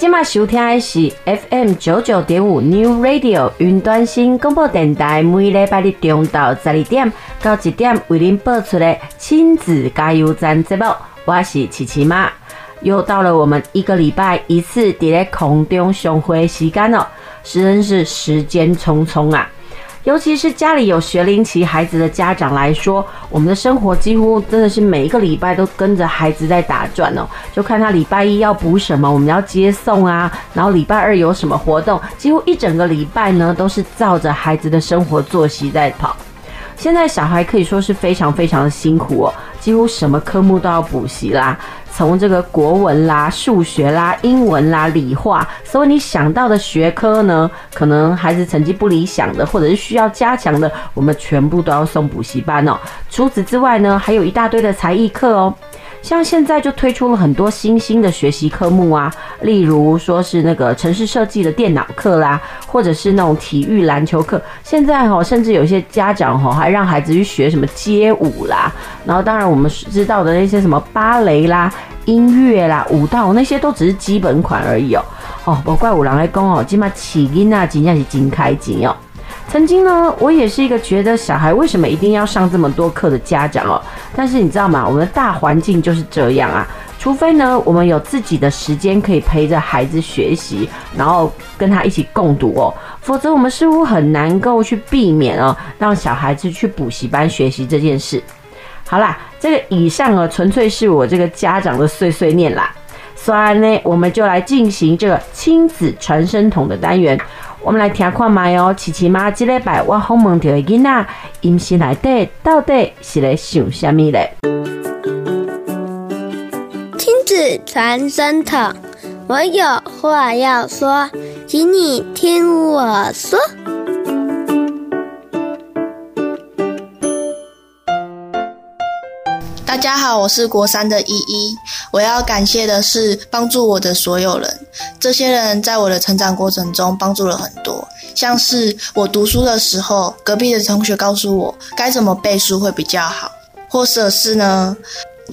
今麦收听的是 FM 九九点五 New Radio 云端新广播电台，每礼拜日中到十二点到一点为您播出的亲子加油站节目，我是琪琪妈。又到了我们一个礼拜一次在空中相会时间了，真是时间匆匆啊！尤其是家里有学龄期孩子的家长来说，我们的生活几乎真的是每一个礼拜都跟着孩子在打转哦。就看他礼拜一要补什么，我们要接送啊，然后礼拜二有什么活动，几乎一整个礼拜呢都是照着孩子的生活作息在跑。现在小孩可以说是非常非常的辛苦哦，几乎什么科目都要补习啦。从这个国文啦、数学啦、英文啦、理化，所以你想到的学科呢，可能孩子成绩不理想的，或者是需要加强的，我们全部都要送补习班哦。除此之外呢，还有一大堆的才艺课哦。像现在就推出了很多新兴的学习科目啊，例如说是那个城市设计的电脑课啦，或者是那种体育篮球课。现在哈，甚至有些家长哈还让孩子去学什么街舞啦，然后当然我们知道的那些什么芭蕾啦、音乐啦、舞蹈那些都只是基本款而已哦。哦，不怪有人来讲哦，起码起因啊，真正是真开钱哦。曾经呢，我也是一个觉得小孩为什么一定要上这么多课的家长哦。但是你知道吗？我们的大环境就是这样啊。除非呢，我们有自己的时间可以陪着孩子学习，然后跟他一起共读哦，否则我们似乎很难够去避免哦，让小孩子去补习班学习这件事。好啦，这个以上啊，纯粹是我这个家长的碎碎念啦。所以呢，我们就来进行这个亲子传声筒的单元。我们来听看麦哦，琪琪妈这礼拜我访问到的囡仔，音心内底到底是在想什么嘞？亲子传声筒，我有话要说，请你听我说。大家好，我是国三的依依。我要感谢的是帮助我的所有人，这些人在我的成长过程中帮助了很多。像是我读书的时候，隔壁的同学告诉我该怎么背书会比较好，或者是呢，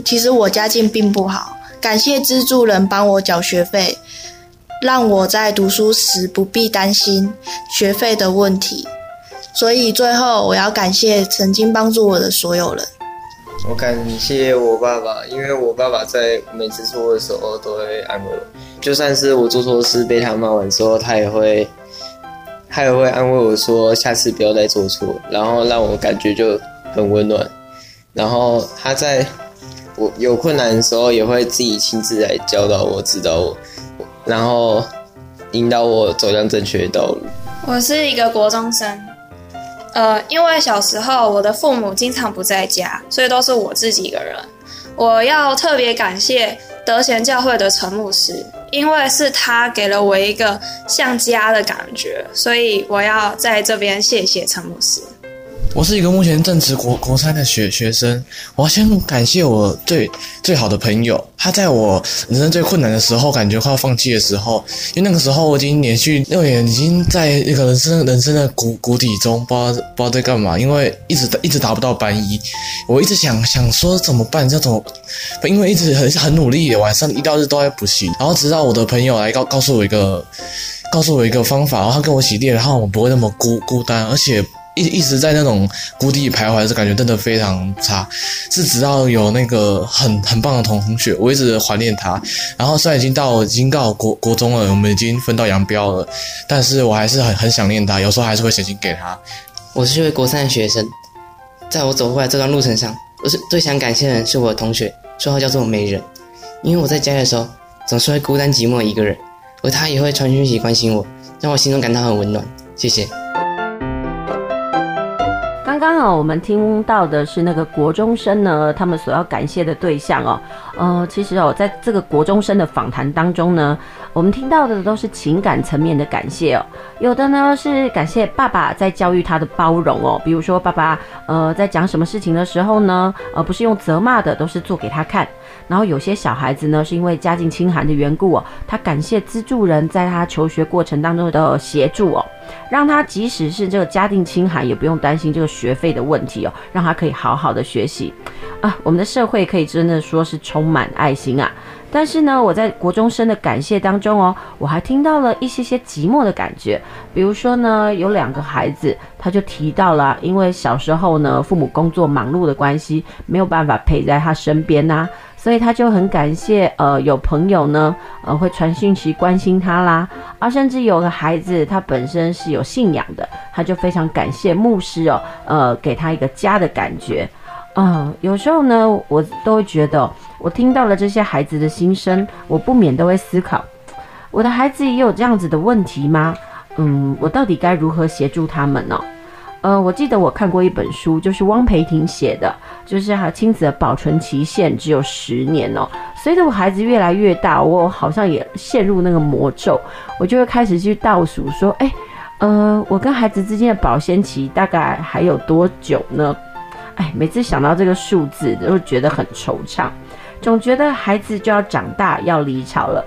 其实我家境并不好，感谢资助人帮我缴学费，让我在读书时不必担心学费的问题。所以最后我要感谢曾经帮助我的所有人。我感谢我爸爸，因为我爸爸在每次错的时候都会安慰我，就算是我做错事被他骂完之后，他也会，他也会安慰我说下次不要再做错，然后让我感觉就很温暖。然后他在我有困难的时候，也会自己亲自来教导我、指导我，然后引导我走向正确的道路。我是一个国中生。呃，因为小时候我的父母经常不在家，所以都是我自己一个人。我要特别感谢德贤教会的陈牧师，因为是他给了我一个像家的感觉，所以我要在这边谢谢陈牧师。我是一个目前正值国国三的学学生，我要先感谢我最最好的朋友，他在我人生最困难的时候，感觉快要放弃的时候，因为那个时候我已经连续六年已经在一个人生人生的谷谷底中，不知道不知道在干嘛，因为一直一直达不到班一，我一直想想说怎么办，这种，因为一直很很努力，晚上一到日都在补习，然后直到我的朋友来告告诉我一个告诉我一个方法，然后他跟我洗练，然后我不会那么孤孤单，而且。一一直在那种谷底徘徊，是感觉真的非常差。是直到有那个很很棒的同学，我一直怀念他。然后虽然已经到已经到国国中了，我们已经分道扬镳了，但是我还是很很想念他。有时候还是会写信给他。我是一位国三的学生，在我走过来这段路程上，我是最想感谢的人是我的同学，绰号叫做美人，因为我在家的时候总是会孤单寂寞一个人，而他也会传讯息关心我，让我心中感到很温暖。谢谢。刚刚啊，我们听到的是那个国中生呢，他们所要感谢的对象哦。呃，其实哦，在这个国中生的访谈当中呢，我们听到的都是情感层面的感谢哦。有的呢是感谢爸爸在教育他的包容哦，比如说爸爸呃在讲什么事情的时候呢，呃不是用责骂的，都是做给他看。然后有些小孩子呢，是因为家境清寒的缘故哦，他感谢资助人在他求学过程当中的协助哦，让他即使是这个家境清寒，也不用担心这个学费的问题哦，让他可以好好的学习啊。我们的社会可以真的说是充满爱心啊。但是呢，我在国中生的感谢当中哦，我还听到了一些些寂寞的感觉。比如说呢，有两个孩子，他就提到了，因为小时候呢，父母工作忙碌的关系，没有办法陪在他身边呐、所以他就很感谢，呃，有朋友呢，呃，会传讯息关心他啦，而甚至有个孩子，他本身是有信仰的，他就非常感谢牧师哦，呃，给他一个家的感觉。嗯、有时候呢，我都会觉得，我听到了这些孩子的心声，我不免都会思考，我的孩子也有这样子的问题吗？嗯，我到底该如何协助他们呢？呃，我记得我看过一本书，就是汪培婷写的，就是哈亲子的保存期限只有十年哦。随着我孩子越来越大，我好像也陷入那个魔咒，我就会开始去倒数，说，哎，呃，我跟孩子之间的保鲜期大概还有多久呢？哎，每次想到这个数字，都会觉得很惆怅，总觉得孩子就要长大，要离巢了。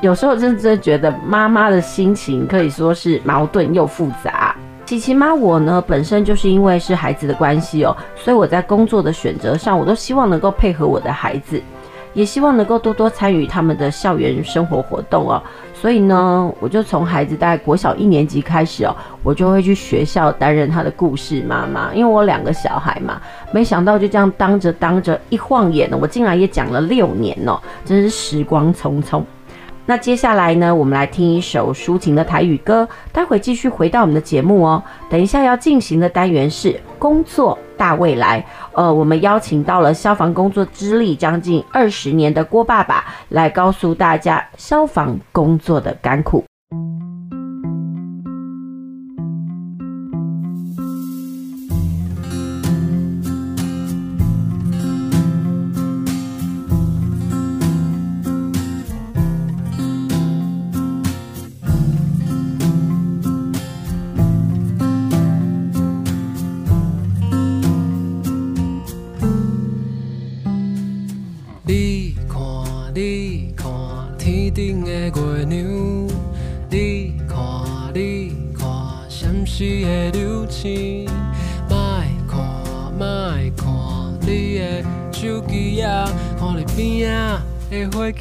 有时候真的觉得妈妈的心情可以说是矛盾又复杂。琪琪妈，我呢本身就是因为是孩子的关系哦，所以我在工作的选择上，我都希望能够配合我的孩子，也希望能够多多参与他们的校园生活活动哦。所以呢，我就从孩子大概国小一年级开始哦，我就会去学校担任他的故事妈妈，因为我两个小孩嘛，没想到就这样当着当着，一晃眼呢，我竟然也讲了六年哦，真是时光匆匆。那接下来呢，我们来听一首抒情的台语歌，待会继续回到我们的节目哦。等一下要进行的单元是工作大未来，呃，我们邀请到了消防工作资历将近二十年的郭爸爸，来告诉大家消防工作的甘苦。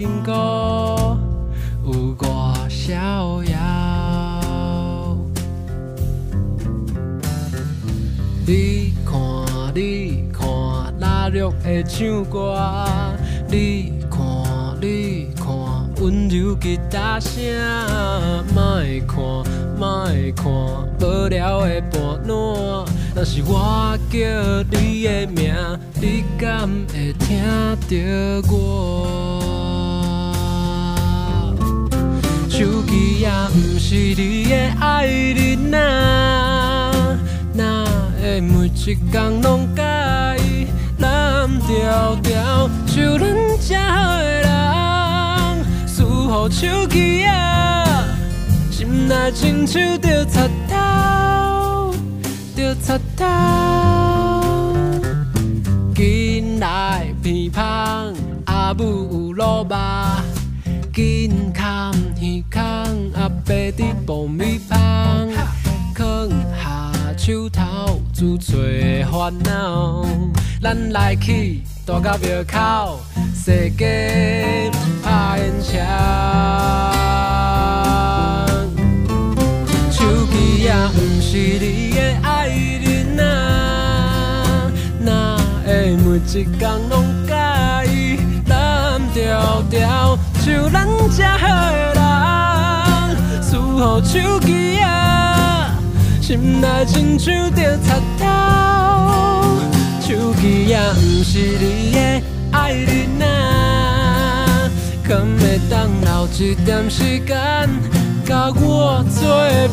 一孔，阿伯伫爆米香，放下手头。自找烦恼，咱来去大甲庙口，世界拍烟枪。手机也毋是你的爱人啊，哪会每一天拢甲伊蓝条条，像咱这好乎好手机啊，心内亲像着插头。手机啊毋是你的爱人啊，敢会当留一点时间，甲我作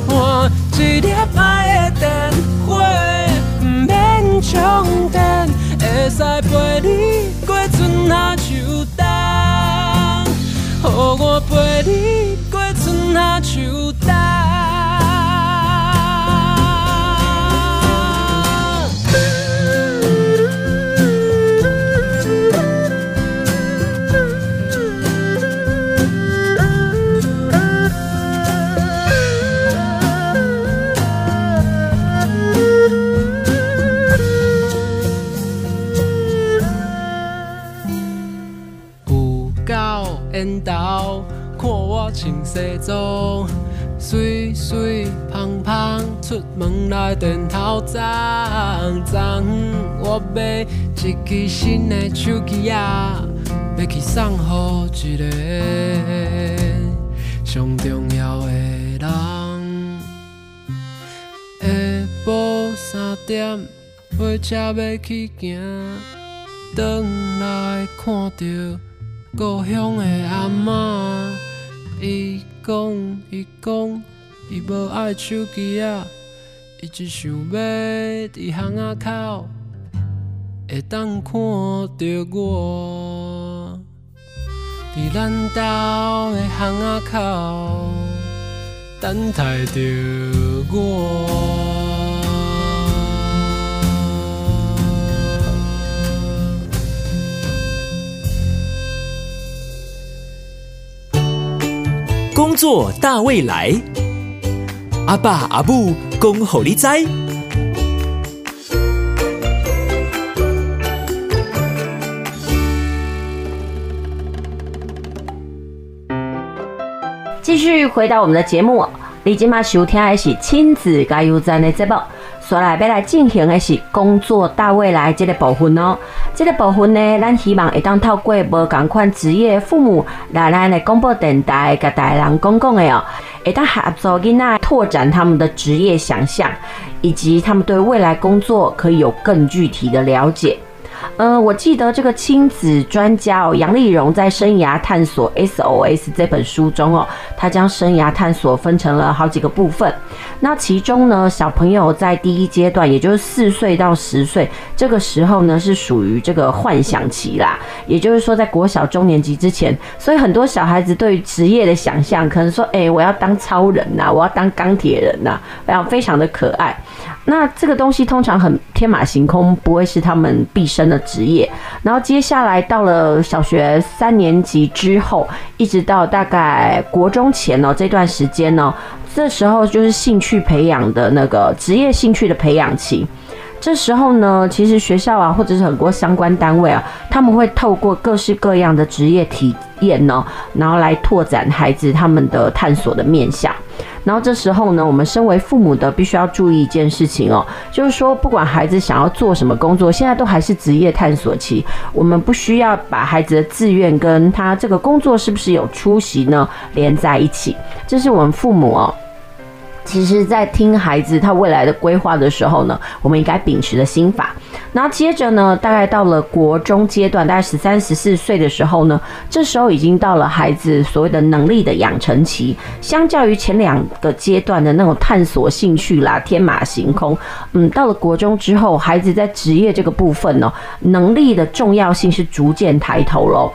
伴。一粒爱的电话，毋免充电，会使陪你过春夏秋冬，乎我陪你。那就西装，水水胖胖出门来电头脏脏。我买一支新的手机仔，要去送予一个上重要的人。下晡三点，火车要去行，转来看到。故乡的阿嬷，伊讲伊讲伊无爱手机啊，伊只想要伫巷仔口会当看到我，伫咱家的巷仔口等待着我。工作大未来，阿爸阿母恭候你知。继续回到我们的节目，你今嘛收听的是亲子加油站的节目。所来要来进行的是工作大未来这个部分哦，这个部分呢，咱希望会当透过无同款职业父母来咱的广播电台甲大人讲讲的哦，会当合作囡仔拓展他们的职业想象，以及他们对未来工作可以有更具体的了解。嗯、我记得这个亲子专家哦，杨丽蓉在《生涯探索 SOS》这本书中哦，他将生涯探索分成了好几个部分。那其中呢，小朋友在第一阶段，也就是四岁到十岁这个时候呢，是属于这个幻想期啦。也就是说，在国小中年级之前，所以很多小孩子对于职业的想象，可能说，哎、我要当超人呐，我要当钢铁人呐，非常非常的可爱。那这个东西通常很天马行空，不会是他们毕生的职业。然后接下来到了小学三年级之后，一直到大概国中前呢，这段时间呢，这时候就是兴趣培养的那个职业兴趣的培养期。这时候呢，其实学校啊，或者是很多相关单位啊，他们会透过各式各样的职业体验呢，然后来拓展孩子他们的探索的面向。然后这时候呢，我们身为父母的必须要注意一件事情哦，就是说，不管孩子想要做什么工作，现在都还是职业探索期，我们不需要把孩子的志愿跟他这个工作是不是有出息呢连在一起，这是我们父母哦。其实，在听孩子他未来的规划的时候呢，我们应该秉持的心法。然后接着呢，大概到了国中阶段，大概十三、十四岁的时候呢，这时候已经到了孩子所谓的能力的养成期。相较于前两个阶段的那种探索兴趣啦、天马行空，嗯，到了国中之后，孩子在职业这个部分呢，能力的重要性是逐渐抬头喽。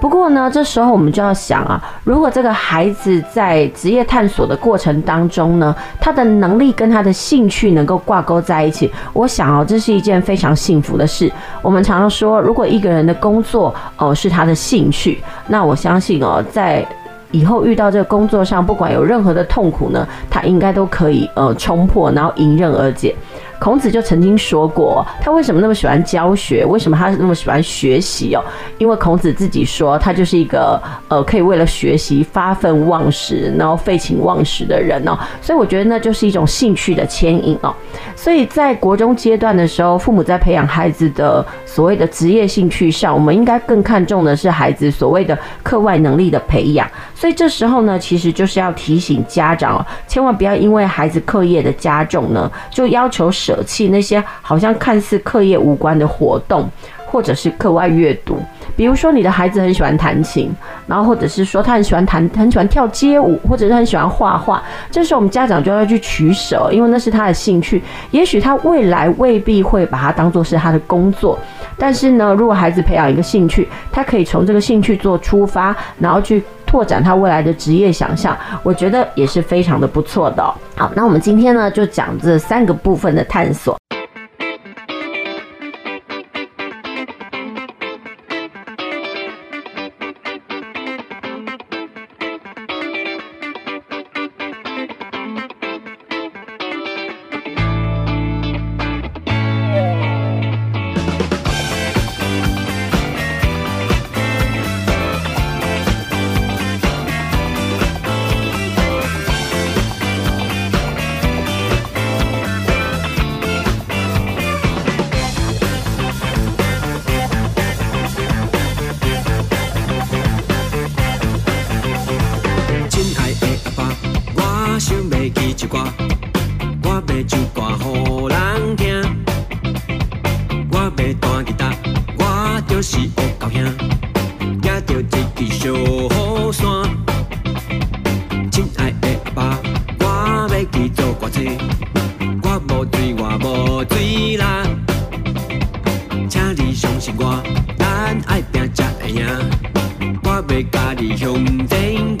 不过呢，这时候我们就要想啊，如果这个孩子在职业探索的过程当中呢，他的能力跟他的兴趣能够挂钩在一起，我想哦，这是一件非常幸福的事。我们常常说，如果一个人的工作哦是他的兴趣，那我相信哦，在以后遇到这个工作上，不管有任何的痛苦呢，他应该都可以呃冲破，然后迎刃而解。孔子就曾经说过，他为什么那么喜欢教学？为什么他那么喜欢学习哦？因为孔子自己说，他就是一个呃，可以为了学习发愤忘食，然后废寝忘食的人哦。所以我觉得那就是一种兴趣的牵引哦。所以在国中阶段的时候，父母在培养孩子的所谓的职业兴趣上，我们应该更看重的是孩子所谓的课外能力的培养。所以这时候呢，其实就是要提醒家长哦，千万不要因为孩子课业的加重呢，就要求舍弃那些好像看似课业无关的活动，或者是课外阅读。比如说，你的孩子很喜欢弹琴，然后或者是说他很喜欢弹，很喜欢跳街舞，或者是很喜欢画画。这时候我们家长就要去取舍，因为那是他的兴趣。也许他未来未必会把它当做是他的工作，但是呢，如果孩子培养一个兴趣，他可以从这个兴趣做出发，然后去拓展他未来的职业想象。我觉得也是非常的不错的。好，那我们今天呢，就讲这三个部分的探索。咱爱拼才会赢，我欲家己向前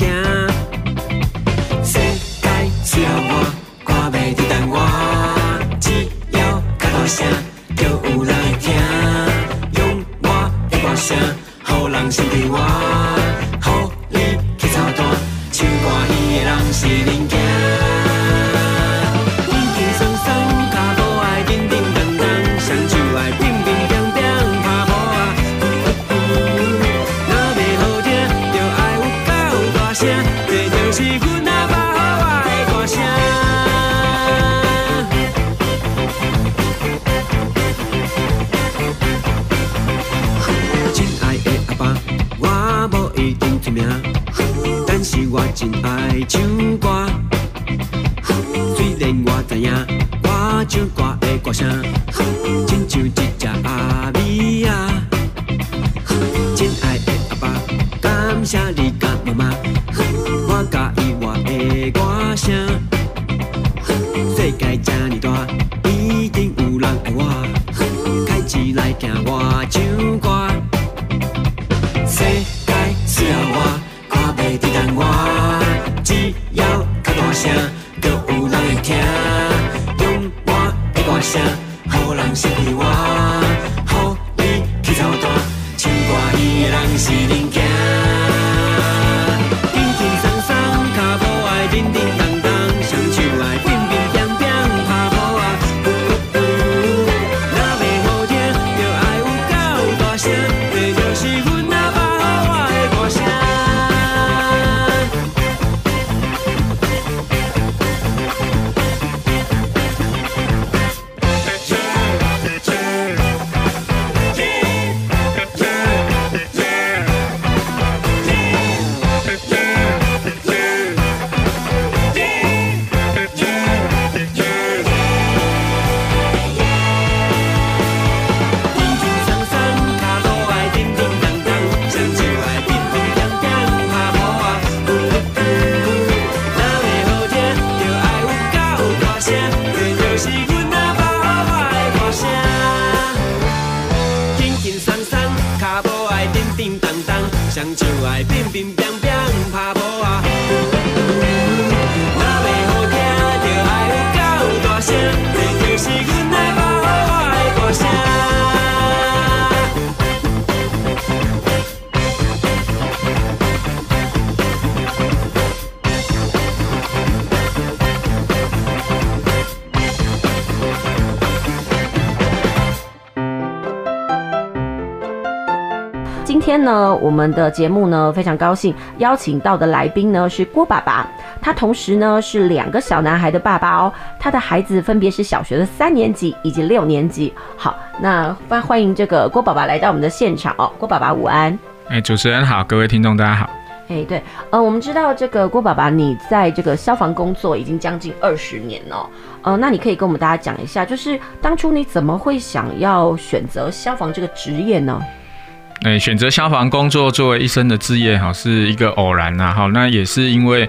呢，我们的节目呢非常高兴邀请到的来宾呢是郭爸爸，他同时呢是两个小男孩的爸爸哦，他的孩子分别是小学的三年级以及六年级。好，那欢欢迎这个郭爸爸来到我们的现场哦，郭爸爸午安。哎，主持人好，各位听众大家好。哎，对，呃，我们知道这个郭爸爸，你在这个消防工作已经将近二十年了，呃，那你可以跟我们大家讲一下，就是当初你怎么会想要选择消防这个职业呢？哎，选择消防工作作为一生的志业，哈，是一个偶然呐，哈，那也是因为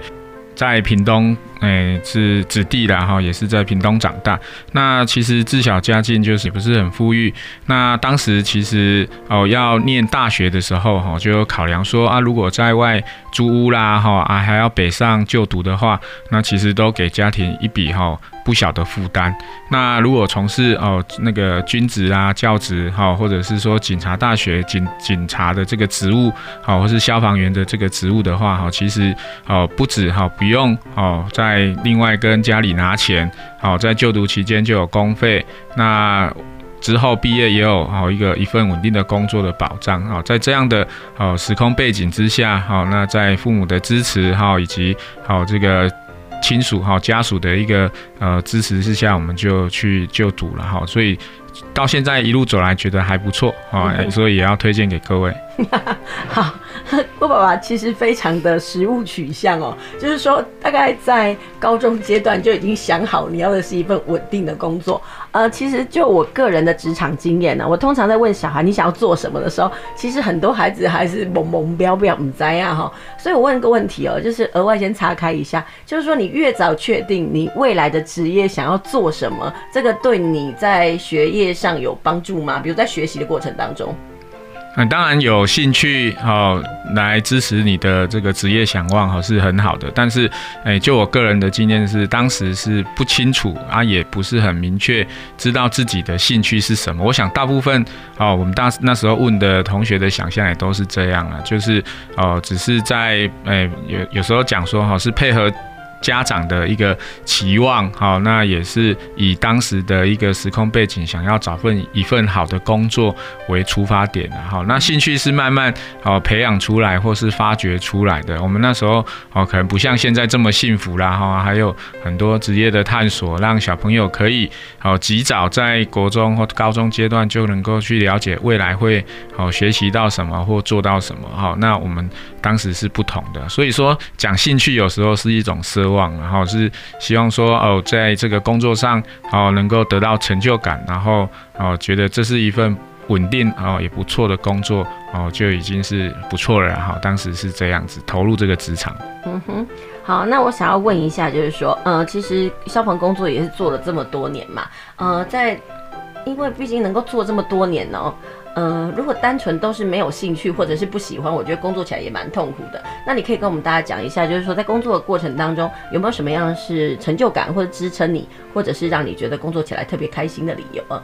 在屏东。哎，是子弟啦哈，也是在屏东长大。那其实自小家境就是不是很富裕。那当时其实哦要念大学的时候哈，就考量说啊，如果在外租屋啦哈啊还要北上就读的话，那其实都给家庭一笔哈不小的负担。那如果从事哦那个军职啊教职哈，或者是说警察大学警警察的这个职务好，或是消防员的这个职务的话哈，其实哦不止哈不用哦在另外跟家里拿钱，好，在就读期间就有公费，那之后毕业也有好一个一份稳定的工作的保障，好，在这样的好时空背景之下，好，那在父母的支持，好以及好这个亲属哈家属的一个呃支持之下，我们就去就读了哈，所以到现在一路走来觉得还不错啊，所以也要推荐给各位。好。郭爸爸其实非常的实务取向哦，就是说大概在高中阶段就已经想好你要的是一份稳定的工作。呃，其实就我个人的职场经验呢，我通常在问小孩你想要做什么的时候，其实很多孩子还是懵懵标标唔知啊哈。所以我问个问题哦，就是额外先岔开一下，就是说你越早确定你未来的职业想要做什么，这个对你在学业上有帮助吗？比如在学习的过程当中。嗯，当然有兴趣哦，来支持你的这个职业想望哦，是很好的。但是，哎，就我个人的经验是，当时是不清楚啊，也不是很明确知道自己的兴趣是什么。我想大部分哦，我们当那时候问的同学的想象也都是这样啊，就是哦，只是在哎有有时候讲说哈，是配合。家长的一个期望，好，那也是以当时的一个时空背景，想要找份一份好的工作为出发点的，好，那兴趣是慢慢好培养出来或是发掘出来的。我们那时候哦，可能不像现在这么幸福啦，哈，还有很多职业的探索，让小朋友可以好及早在国中或高中阶段就能够去了解未来会好学习到什么或做到什么，好，那我们当时是不同的，所以说讲兴趣有时候是一种奢望，然后是希望说哦，在这个工作上哦能够得到成就感，然后哦觉得这是一份稳定哦也不错的工作哦就已经是不错了，然后当时是这样子投入这个职场。嗯哼，好，那我想要问一下，就是说，呃，其实消防工作也是做了这么多年嘛，呃，在因为毕竟能够做这么多年哦。嗯、呃，如果单纯都是没有兴趣或者是不喜欢，我觉得工作起来也蛮痛苦的。那你可以跟我们大家讲一下，就是说在工作的过程当中，有没有什么样是成就感或者支撑你，或者是让你觉得工作起来特别开心的理由啊？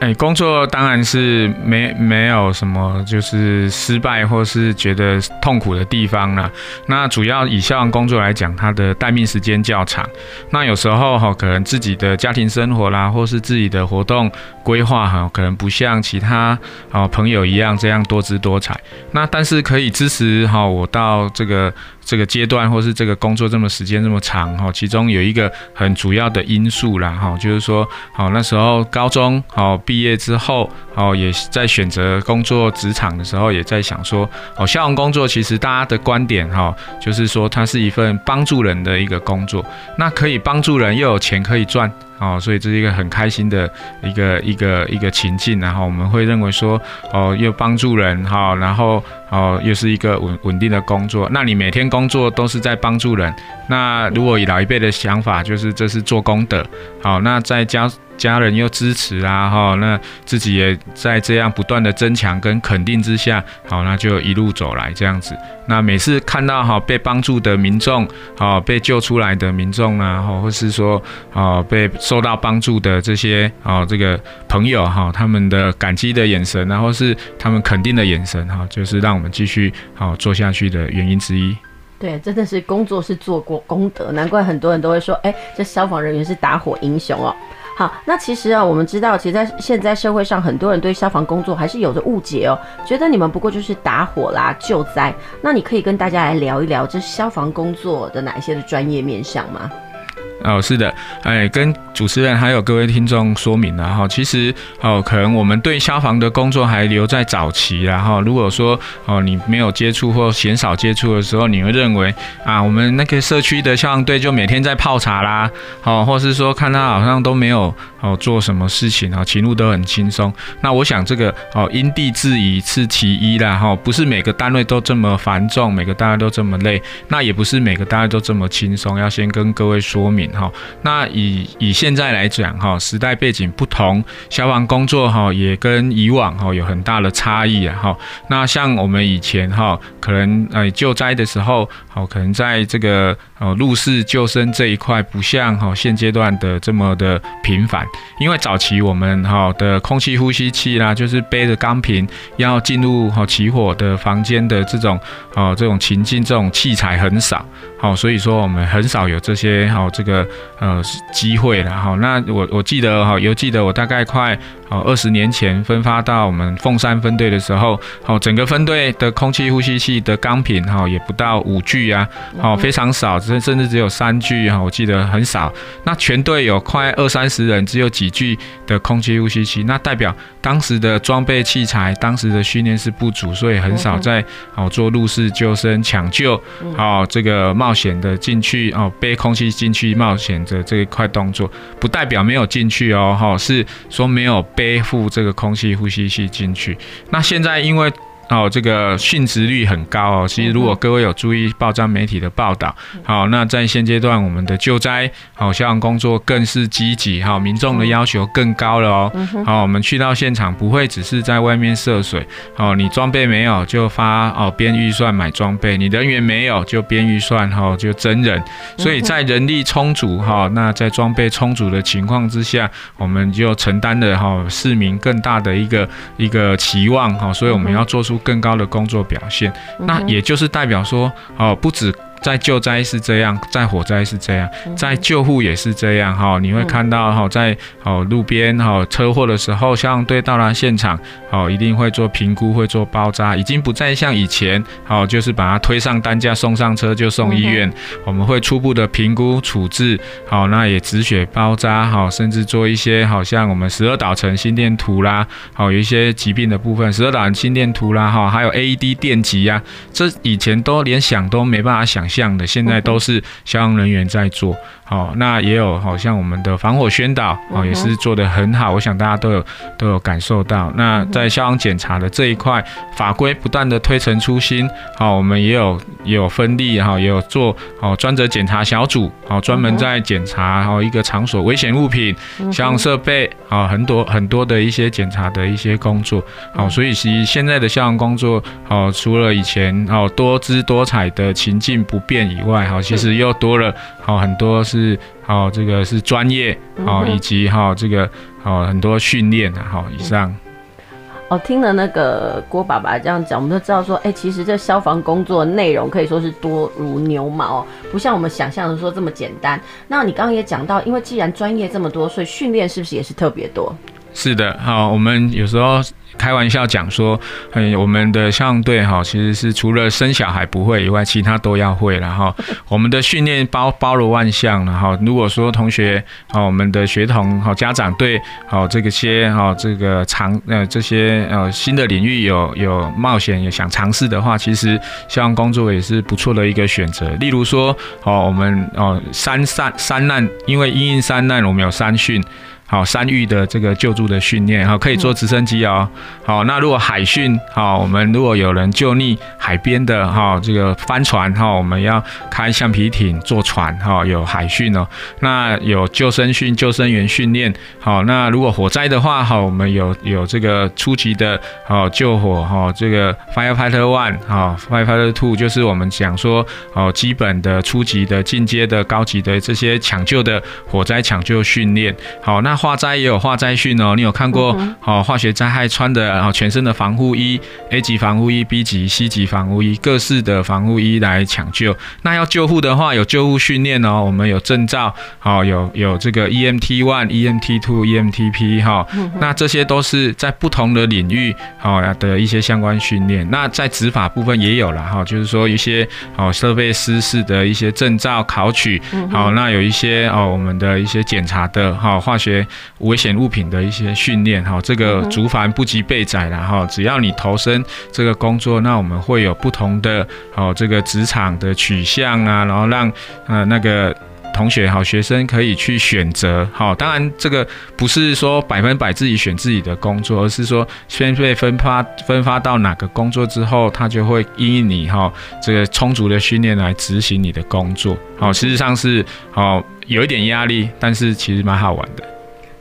哎，工作当然是没没有什么就是失败或是觉得痛苦的地方了。那主要以消防工作来讲，它的待命时间较长。那有时候哈，可能自己的家庭生活啦，或是自己的活动规划哈，可能不像其他啊朋友一样这样多姿多彩。那但是可以支持哈我到这个。这个阶段或是这个工作这么时间这么长哈，其中有一个很主要的因素啦哈，就是说好那时候高中好毕业之后好也在选择工作职场的时候，也在想说哦，消防工作其实大家的观点哈，就是说它是一份帮助人的一个工作，那可以帮助人又有钱可以赚。哦，所以这是一个很开心的一个一个一个情境，然后我们会认为说，哦，又帮助人哈，然后哦，又是一个稳稳定的工作。那你每天工作都是在帮助人，那如果以老一辈的想法，就是这是做功德。好，那在家。家人又支持啊，哈，那自己也在这样不断的增强跟肯定之下，好，那就一路走来这样子。那每次看到哈被帮助的民众，好被救出来的民众啊，哈，或是说啊被受到帮助的这些啊这个朋友哈，他们的感激的眼神，然后是他们肯定的眼神，哈，就是让我们继续好做下去的原因之一。对，真的是工作是做过功德，难怪很多人都会说，哎，这消防人员是打火英雄哦。好，那其实啊，我们知道，其实在现在社会上，很多人对消防工作还是有着误解哦，觉得你们不过就是打火啦、救灾。那你可以跟大家来聊一聊这消防工作的哪一些的专业面向吗？哦，是的，哎，跟主持人还有各位听众说明了哈，其实哦，可能我们对消防的工作还留在早期，然后如果说哦你没有接触或鲜少接触的时候，你会认为啊，我们那个社区的消防队就每天在泡茶啦，哦，或是说看他好像都没有哦做什么事情啊，情路都很轻松。那我想这个哦因地制宜是其一啦，哈，不是每个单位都这么繁重，每个单位都这么累，那也不是每个单位都这么轻松，要先跟各位说明。好，那以以现在来讲，哈，时代背景不同，消防工作哈也跟以往哈有很大的差异啊，哈。那像我们以前哈，可能呃救灾的时候，好，可能在这个哦入室救生这一块，不像哈现阶段的这么的频繁，因为早期我们哈的空气呼吸器啦，就是背着钢瓶要进入哈起火的房间的这种哦这种情境，这种器材很少，好，所以说我们很少有这些哈这个。呃，机会了哈。那我我记得哈，犹记得我大概快哦二十年前分发到我们凤山分队的时候，哦整个分队的空气呼吸器的钢品哈也不到五具啊，哦非常少，甚甚至只有三具哈，我记得很少。那全队有快二三十人，只有几具的空气呼吸器，那代表当时的装备器材、当时的训练是不足，所以很少在哦做入室救生抢救，哦这个冒险的进去哦背空气进去冒险的这一块动作，不代表没有进去哦，哈是说没有背负这个空气呼吸器进去。那现在因为哦，这个殉职率很高哦。其实，如果各位有注意报章媒体的报道，好，那在现阶段，我们的救灾好消防工作更是积极，哈，民众的要求更高了哦。好，我们去到现场，不会只是在外面涉水，好，你装备没有就发哦编预算买装备，你人员没有就编预算哈就真人，所以在人力充足哈，那在装备充足的情况之下，我们就承担了哈市民更大的一个一个期望哈，所以我们要做出。更高的工作表现，那也就是代表说，哦，不止。在救灾是这样，在火灾是这样，在救护也是这样哈。你会看到哈，在哦路边哈车祸的时候，消防队到达现场，哦一定会做评估，会做包扎，已经不再像以前，哦就是把它推上担架送上车就送医院。我们会初步的评估处置，好，那也止血包扎，好，甚至做一些好像我们十二导程心电图啦，好有一些疾病的部分，十二导程心电图啦，哈还有 AED 电极呀，这以前都连想都没办法想。像的，现在都是消防人员在做，好，那也有好像我们的防火宣导，哦，也是做得很好，我想大家都有都有感受到。那在消防检查的这一块，法规不断的推陈出新，好，我们也有也有分立哈，也有做好专责检查小组，好，专门在检查哦一个场所危险物品、消防设备，好，很多很多的一些检查的一些工作，好，所以其实现在的消防工作，好，除了以前哦多姿多彩的情境不变以外，哈，其实又多了好很多是好这个是专业好以及哈这个好很多训练啊，好以上。哦，听了那个郭爸爸这样讲，我们就知道说，哎，其实这消防工作内容可以说是多如牛毛，不像我们想象的说这么简单。那你刚刚也讲到，因为既然专业这么多，所以训练是不是也是特别多？是的，好，我们有时候。开玩笑讲说，嗯，我们的消防队哈，其实是除了生小孩不会以外，其他都要会。然后 我们的训练包包罗万象。然后如果说同学好，我们的学童好，家长对好这个些好这个尝呃这些呃新的领域有有冒险也想尝试的话，其实消防工作也是不错的一个选择。例如说哦，我们哦山山山难，因为因应三难，我们有三训。好，山域的这个救助的训练，好，可以坐直升机哦。好，那如果海训，好，我们如果有人救溺海边的，哈，这个帆船，哈，我们要开橡皮艇坐船，哈，有海训哦。那有救生训、救生员训练，好，那如果火灾的话，哈，我们有有这个初级的，好救火，哈，这个 firefighter one，哈，firefighter two，就是我们讲说，哦，基本的、初级的、进阶的、高级的这些抢救的火灾抢救训练，好，那。化灾也有化灾训哦，你有看过？好，化学灾害穿的啊，全身的防护衣，A 级防护衣、B 级、C 级防护衣，各式的防护衣来抢救。那要救护的话，有救护训练哦，我们有证照，好，有有这个 EMT one、EMT two、EMTP 哈。那这些都是在不同的领域好的一些相关训练。那在执法部分也有了哈，就是说一些好设备师事的一些证照考取，好，那有一些哦，我们的一些检查的哈化学。危险物品的一些训练，哈，这个竹筏不及被宰了哈。只要你投身这个工作，那我们会有不同的哦，这个职场的取向啊，然后让呃那个同学好学生可以去选择。好，当然这个不是说百分百自己选自己的工作，而是说先被分发分发到哪个工作之后，他就会因应你哈这个充足的训练来执行你的工作。好，事实上是好有一点压力，但是其实蛮好玩的。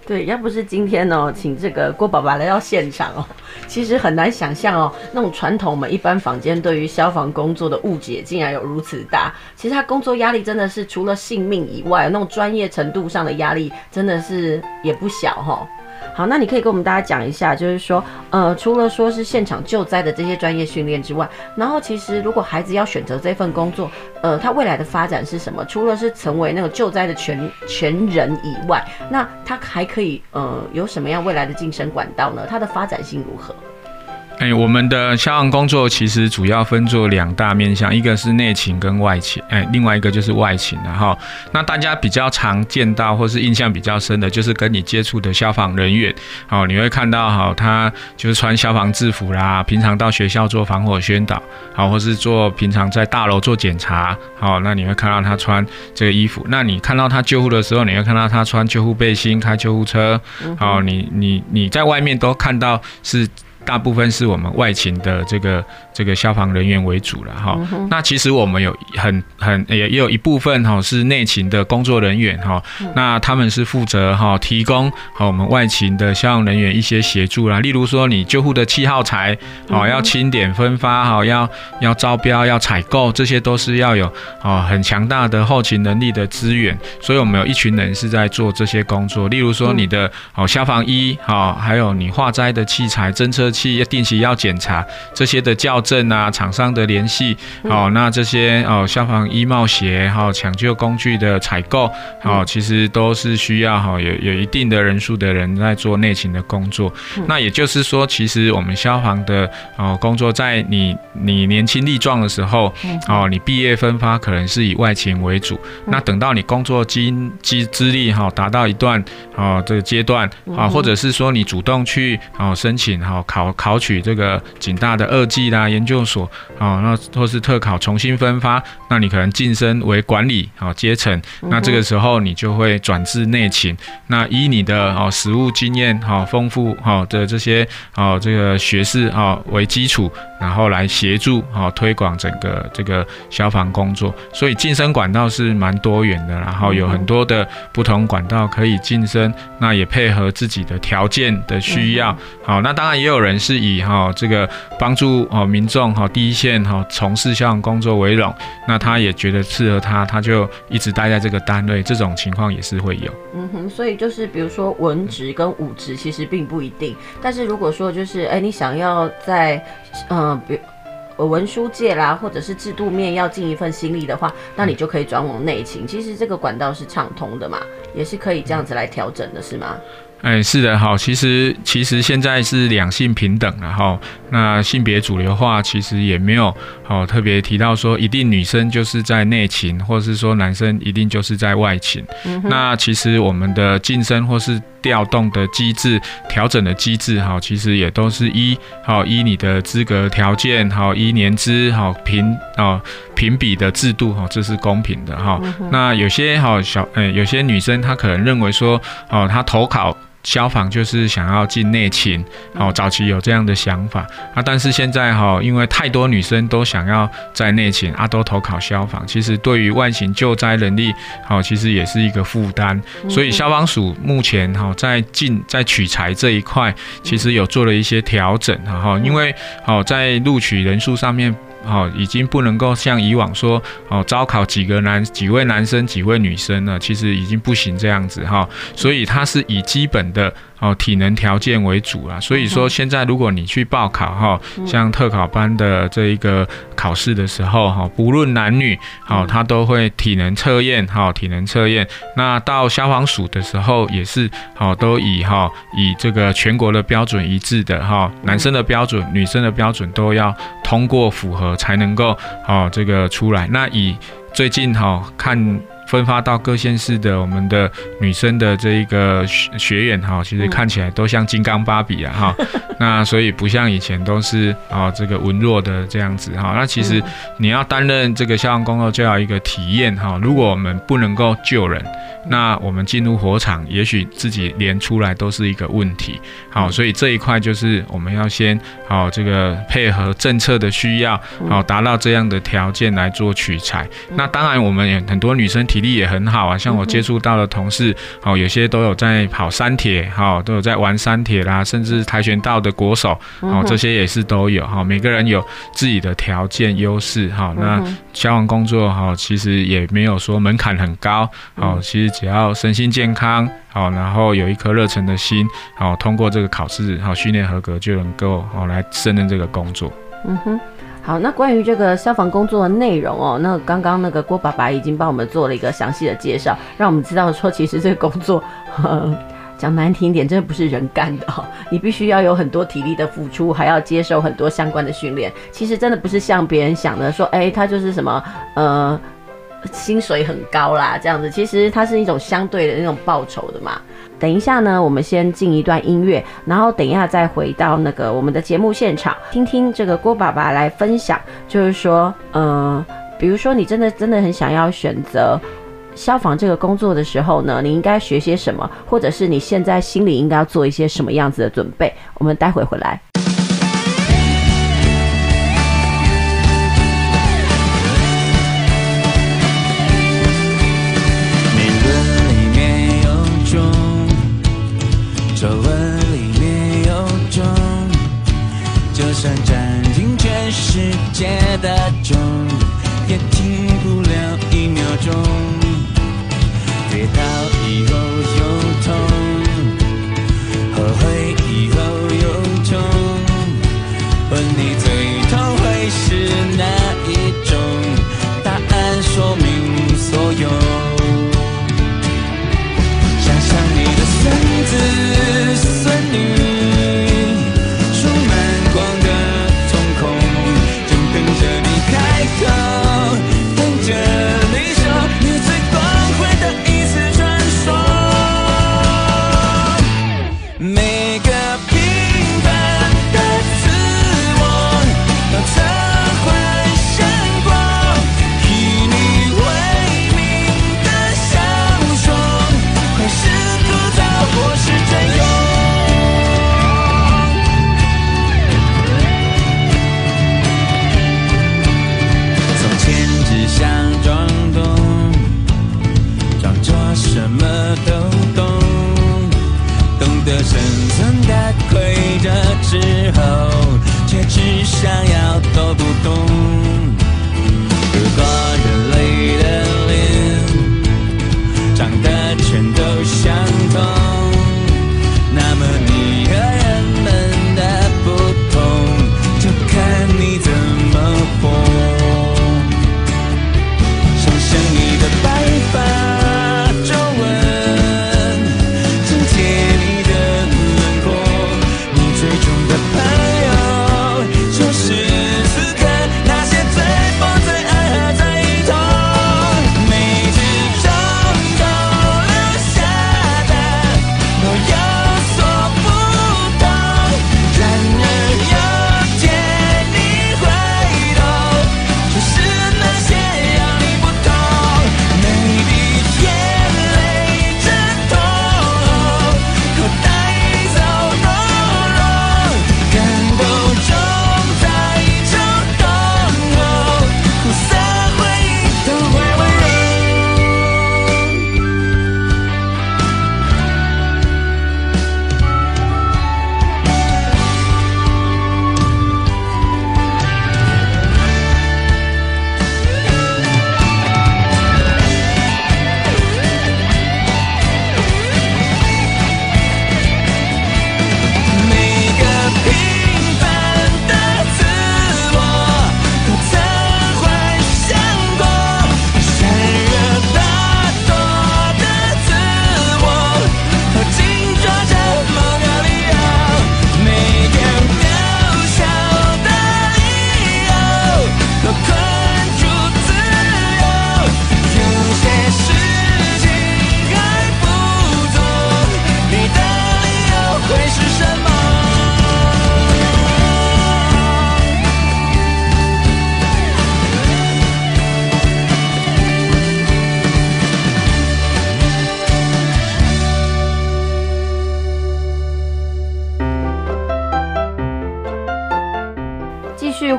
对，要不是今天呢，请这个郭爸爸来到现场哦，其实很难想象哦，那种传统我们一般坊间对于消防工作的误解竟然有如此大。其实他工作压力真的是除了性命以外，那种专业程度上的压力真的是也不小哈。好，那你可以跟我们大家讲一下，就是说，呃，除了说是现场救灾的这些专业训练之外，然后其实如果孩子要选择这份工作，呃，他未来的发展是什么？除了是成为那个救灾的全全人以外，那他还可以呃有什么样未来的晋升管道呢？他的发展性如何？哎、欸，我们的消防工作其实主要分作两大面向，一个是内勤跟外勤，哎、欸，另外一个就是外勤。然后，那大家比较常见到或是印象比较深的，就是跟你接触的消防人员。好，你会看到哈，他就是穿消防制服啦，平常到学校做防火宣导，好，或是做平常在大楼做检查，好，那你会看到他穿这个衣服。那你看到他救护的时候，你会看到他穿救护背心，开救护车。好，你你你在外面都看到是。大部分是我们外勤的这个这个消防人员为主了哈。那其实我们有很很也也有一部分哈是内勤的工作人员哈。那他们是负责哈提供好我们外勤的消防人员一些协助啦。例如说你救护的气耗材好要清点分发好要要招标要采购，这些都是要有哦很强大的后勤能力的资源。所以我们有一群人是在做这些工作。例如说你的哦消防衣好，还有你化灾的器材侦测。器要定期要检查这些的校正啊，厂商的联系，好、哦，那这些哦消防衣帽鞋，哈、哦，抢救工具的采购，好、哦，其实都是需要哈有有一定的人数的人在做内勤的工作。那也就是说，其实我们消防的哦工作，在你你年轻力壮的时候，哦，你毕业分发可能是以外勤为主。那等到你工作经资资历哈达到一段哦这个阶段啊，或者是说你主动去哦申请哈考。考考取这个警大的二技啦研究所啊，那或是特考重新分发，那你可能晋升为管理啊阶层，那这个时候你就会转至内勤。那以你的哦实务经验哈丰富哈的这些哦这个学士啊为基础，然后来协助啊推广整个这个消防工作。所以晋升管道是蛮多元的，然后有很多的不同管道可以晋升，那也配合自己的条件的需要。好，那当然也有人。是以哈这个帮助哦民众哈第一线哈从事消防工作为荣，那他也觉得适合他，他就一直待在这个单位，这种情况也是会有。嗯哼，所以就是比如说文职跟武职其实并不一定，但是如果说就是哎你想要在嗯比如文书界啦，或者是制度面要尽一份心力的话，那你就可以转往内勤。其实这个管道是畅通的嘛，也是可以这样子来调整的，是吗？哎，是的，好，其实其实现在是两性平等了哈，那性别主流化其实也没有好特别提到说一定女生就是在内勤，或是说男生一定就是在外勤。嗯、那其实我们的晋升或是调动的机制、调整的机制哈，其实也都是依好依你的资格条件好依年资好评啊评比的制度哈，这是公平的哈、嗯。那有些好小哎，有些女生她可能认为说哦，她投考。消防就是想要进内勤，好，早期有这样的想法啊，但是现在哈，因为太多女生都想要在内勤啊，都投考消防，其实对于外勤救灾能力，好，其实也是一个负担，所以消防署目前哈在进在取材这一块，其实有做了一些调整，哈，因为好在录取人数上面。哦，已经不能够像以往说，哦，招考几个男几位男生几位女生了，其实已经不行这样子哈，所以它是以基本的。哦，体能条件为主啦，所以说现在如果你去报考哈，像特考班的这一个考试的时候哈，不论男女，好，他都会体能测验，好，体能测验。那到消防署的时候也是，好，都以哈以这个全国的标准一致的哈，男生的标准、女生的标准都要通过符合才能够好这个出来。那以最近哈看。分发到各县市的我们的女生的这一个学学员哈，其实看起来都像金刚芭比啊哈，那所以不像以前都是啊这个文弱的这样子哈。那其实你要担任这个消防工作就要一个体验哈。如果我们不能够救人，那我们进入火场，也许自己连出来都是一个问题。好，所以这一块就是我们要先好这个配合政策的需要，好达到这样的条件来做取材。那当然我们也很多女生提。体力也很好啊。像我接触到的同事，哦，有些都有在跑山铁，哈，都有在玩山铁啦，甚至跆拳道的国手，哦，这些也是都有哈。每个人有自己的条件优势，哈。那消防工作哈，其实也没有说门槛很高，哦，其实只要身心健康，好，然后有一颗热忱的心，好，通过这个考试，好，训练合格就能够好来胜任这个工作。嗯哼。好，那关于这个消防工作的内容哦，那刚刚那个郭爸爸已经帮我们做了一个详细的介绍，让我们知道说，其实这个工作，呵，讲难听点，真的不是人干的哦，你必须要有很多体力的付出，还要接受很多相关的训练。其实真的不是像别人想的说，哎，他就是什么，呃，薪水很高啦这样子，其实它是一种相对的那种报酬的嘛。等一下呢，我们先进一段音乐，然后等一下再回到那个我们的节目现场，听听这个郭爸爸来分享，就是说，嗯、比如说你真的真的很想要选择消防这个工作的时候呢，你应该学些什么，或者是你现在心里应该要做一些什么样子的准备？我们待会回来。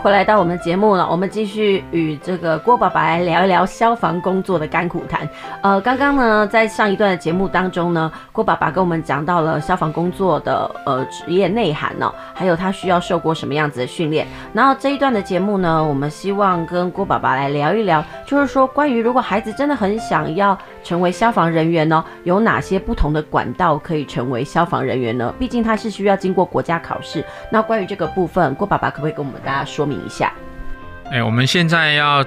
回来到我们的节目了，我们继续与这个郭爸爸来聊一聊消防工作的甘苦谈。呃，刚刚呢，在上一段的节目当中呢，郭爸爸跟我们讲到了消防工作的呃职业内涵呢、还有他需要受过什么样子的训练。然后这一段的节目呢，我们希望跟郭爸爸来聊一聊，就是说关于如果孩子真的很想要成为消防人员呢，有哪些不同的管道可以成为消防人员呢？毕竟他是需要经过国家考试。那关于这个部分，郭爸爸可不可以跟我们大家说明一下？哎、我们现在要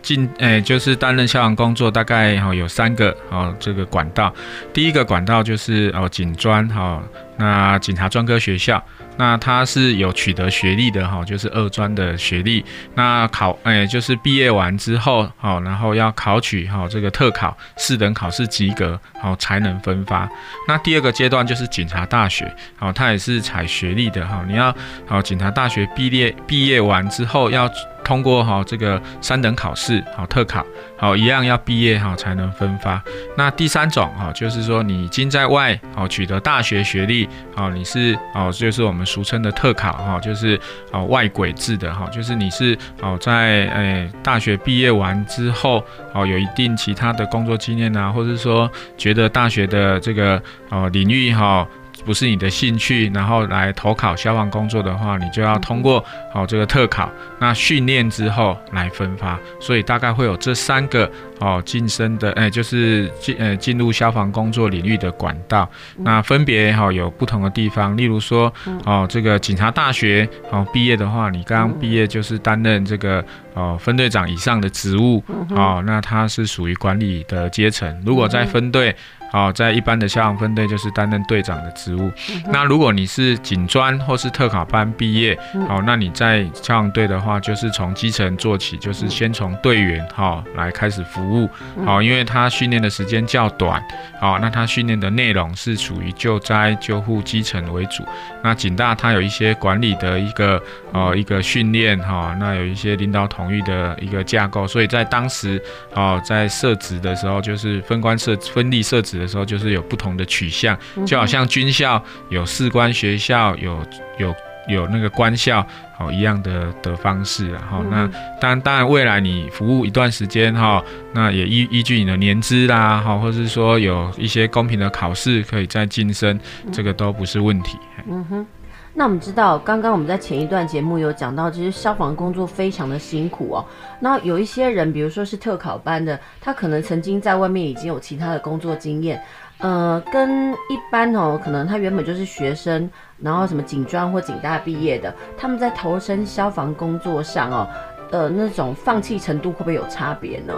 进，哎、就是担任消防工作，大概哈有三个哦，这个管道。第一个管道就是哦警专哈，那警察专科学校。那他是有取得学历的哈，就是二专的学历。那考哎，就是毕业完之后，好，然后要考取哈这个特考四等考试及格，好才能分发。那第二个阶段就是警察大学，好，他也是采学历的哈。你要好警察大学毕业毕业完之后要。通过哈这个三等考试，好特考，好一样要毕业哈才能分发。那第三种哈，就是说你已经在外哦取得大学学历，哦你是哦就是我们俗称的特考哈，就是哦外轨制的哈，就是你是哦在诶大学毕业完之后哦有一定其他的工作经验呐，或者说觉得大学的这个哦领域哈。不是你的兴趣，然后来投考消防工作的话，你就要通过好这个特考，那训练之后来分发，所以大概会有这三个哦晋升的，哎，就是进呃进入消防工作领域的管道，那分别哈有不同的地方，例如说哦这个警察大学哦毕业的话，你刚刚毕业就是担任这个哦分队长以上的职务哦，那他是属于管理的阶层，如果在分队。好，在一般的消防分队就是担任队长的职务。那如果你是警专或是特考班毕业，好，那你在消防队的话，就是从基层做起，就是先从队员哈来开始服务。好，因为他训练的时间较短，好，那他训练的内容是属于救灾救护基层为主。那警大他有一些管理的一个呃一个训练哈，那有一些领导统御的一个架构，所以在当时哦在设职的时候，就是分官设分立设职的时候，就是有不同的取向，就好像军校有士官学校，有有有那个官校，好一样的的方式，然后那当然当然未来你服务一段时间哈，那也依依据你的年资啦，哈，或是说有一些公平的考试可以再晋升，这个都不是问题。嗯哼。那我们知道，刚刚我们在前一段节目有讲到，其实消防工作非常的辛苦哦。那有一些人，比如说是特考班的，他可能曾经在外面已经有其他的工作经验，呃，跟一般哦，可能他原本就是学生，然后什么警专或警大毕业的，他们在投身消防工作上哦，呃，那种放弃程度会不会有差别呢？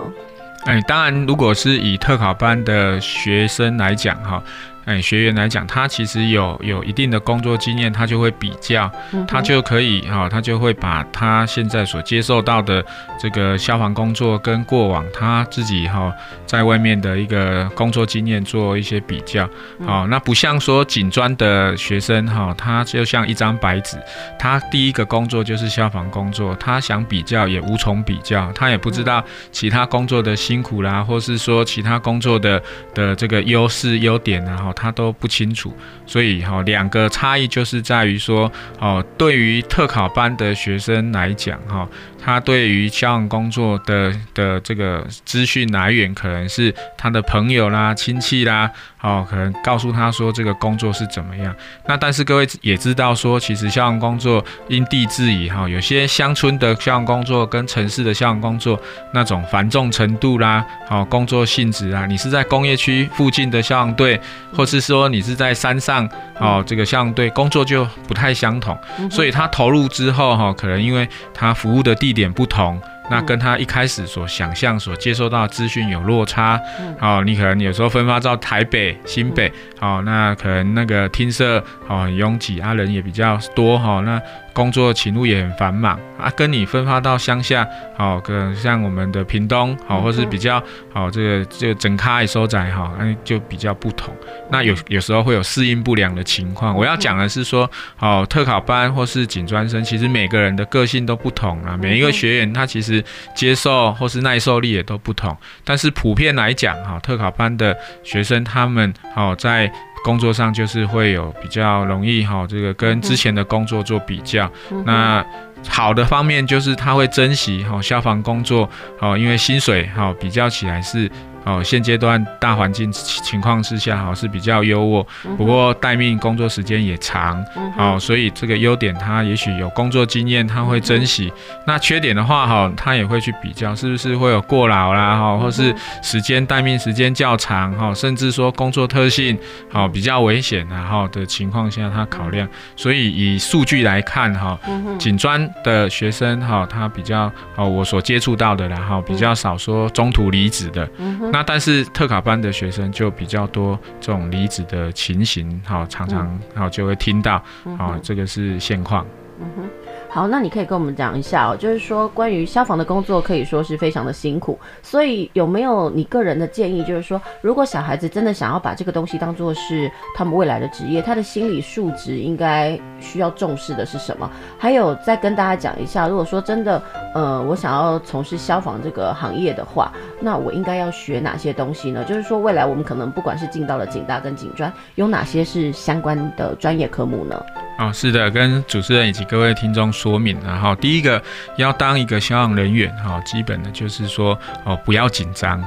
哎，当然，如果是以特考班的学生来讲哈。哎，学员来讲，他其实有有一定的工作经验，他就会比较，他就可以哈，他就会把他现在所接受到的这个消防工作跟过往他自己哈在外面的一个工作经验做一些比较。好，那不像说警专的学生哈，他就像一张白纸，他第一个工作就是消防工作，他想比较也无从比较，他也不知道其他工作的辛苦啦，或是说其他工作的的这个优势优点然后。他都不清楚，所以哈，两个差异就是在于说，哦，对于特考班的学生来讲，哈。他对于消防工作的的这个资讯来源，可能是他的朋友啦、亲戚啦，哦，可能告诉他说这个工作是怎么样。那但是各位也知道说，其实消防工作因地制宜哈，有些乡村的消防工作跟城市的消防工作那种繁重程度啦，哦，工作性质啊，你是在工业区附近的消防队，或是说你是在山上哦，这个消防队工作就不太相同。所以他投入之后哈，可能因为他服务的地点不同，那跟他一开始所想象、所接收到的资讯有落差。好，你可能有时候分发到台北、新北，好，那可能那个厅舍哦很拥挤啊，人也比较多哈，那。工作勤务也很繁忙啊，跟你分发到乡下，好，跟像我们的屏东，好，或是比较好，这个这个整咖也收窄哈，那就比较不同。那有有时候会有适应不良的情况。我要讲的是说，好，特考班或是警专生，其实每个人的个性都不同啊，每一个学员他其实接受或是耐受力也都不同。但是普遍来讲，哈，特考班的学生他们好在。工作上就是会有比较容易哈，这个跟之前的工作做比较，那好的方面就是他会珍惜哈消防工作哦，因为薪水哈比较起来是。哦，现阶段大环境情况之下，哈是比较优渥，不过待命工作时间也长，哦，所以这个优点他也许有工作经验，他会珍惜。那缺点的话，哈，他也会去比较，是不是会有过劳啦，哈，或是时间待命时间较长，哈，甚至说工作特性，好比较危险，然后的情况下，他考量。所以以数据来看，哈，警专的学生，哈，他比较，哦，我所接触到的，然后比较少说中途离职的。那但是特卡班的学生就比较多这种离职的情形，好，常常好就会听到，好，这个是现况。嗯哼。好，那你可以跟我们讲一下哦，就是说关于消防的工作，可以说是非常的辛苦，所以有没有你个人的建议？就是说，如果小孩子真的想要把这个东西当做是他们未来的职业，他的心理素质应该需要重视的是什么？还有再跟大家讲一下，如果说真的，呃，我想要从事消防这个行业的话，那我应该要学哪些东西呢？就是说，未来我们可能不管是进到了警大跟警专，有哪些是相关的专业科目呢？哦，是的，跟主持人以及各位听众说明，然后第一个要当一个消防人员，哈，基本的就是说，哦，不要紧张。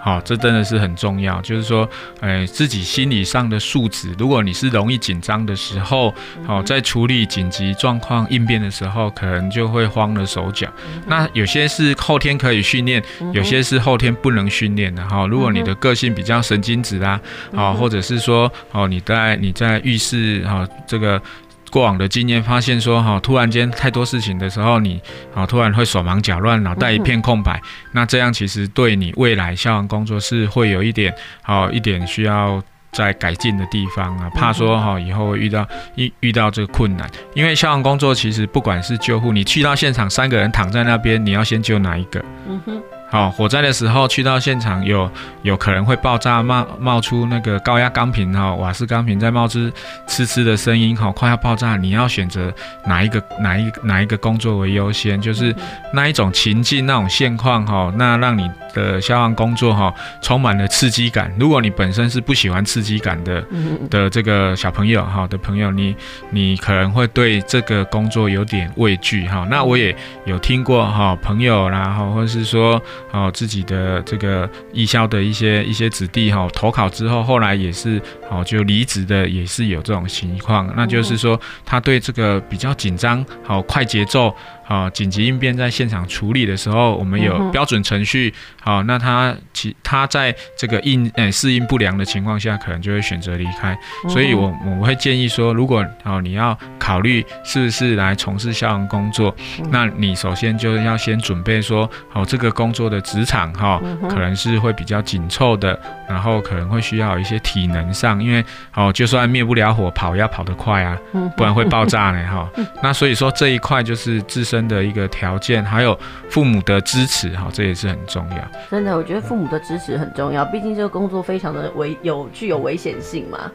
好，这真的是很重要。就是说，呃，自己心理上的素质。如果你是容易紧张的时候，好，在处理紧急状况应变的时候，可能就会慌了手脚。那有些是后天可以训练，有些是后天不能训练的。哈，如果你的个性比较神经质啊，好，或者是说，哦，你在你在浴室，哈，这个。过往的经验发现说，哈，突然间太多事情的时候，你，啊，突然会手忙脚乱，脑袋一片空白。那这样其实对你未来消防工作是会有一点，好一点需要在改进的地方啊。怕说哈，以后会遇到遇遇到这个困难，因为消防工作其实不管是救护，你去到现场，三个人躺在那边，你要先救哪一个？嗯哼。好，火灾的时候去到现场有，有有可能会爆炸，冒冒出那个高压钢瓶哈，瓦斯钢瓶在冒出呲呲的声音哈，快要爆炸，你要选择哪一个哪一哪一个工作为优先？就是那一种情境那种现况哈，那让你的消防工作哈充满了刺激感。如果你本身是不喜欢刺激感的的这个小朋友哈的朋友，你你可能会对这个工作有点畏惧哈。那我也有听过哈朋友啦哈，或者是说。哦，自己的这个艺校的一些一些子弟哈，投考之后，后来也是哦，就离职的也是有这种情况，那就是说他对这个比较紧张，好快节奏。好，紧急应变在现场处理的时候，我们有标准程序。好，那他其他在这个应诶适应不良的情况下，可能就会选择离开。所以我我会建议说，如果哦你要考虑是不是来从事消防工作，那你首先就要先准备说，哦这个工作的职场哈，可能是会比较紧凑的，然后可能会需要一些体能上，因为哦就算灭不了火，跑要跑得快啊，不然会爆炸呢 哈。那所以说这一块就是自身。的一个条件，还有父母的支持，哈，这也是很重要。真的，我觉得父母的支持很重要，毕竟这个工作非常的危有具有危险性嘛。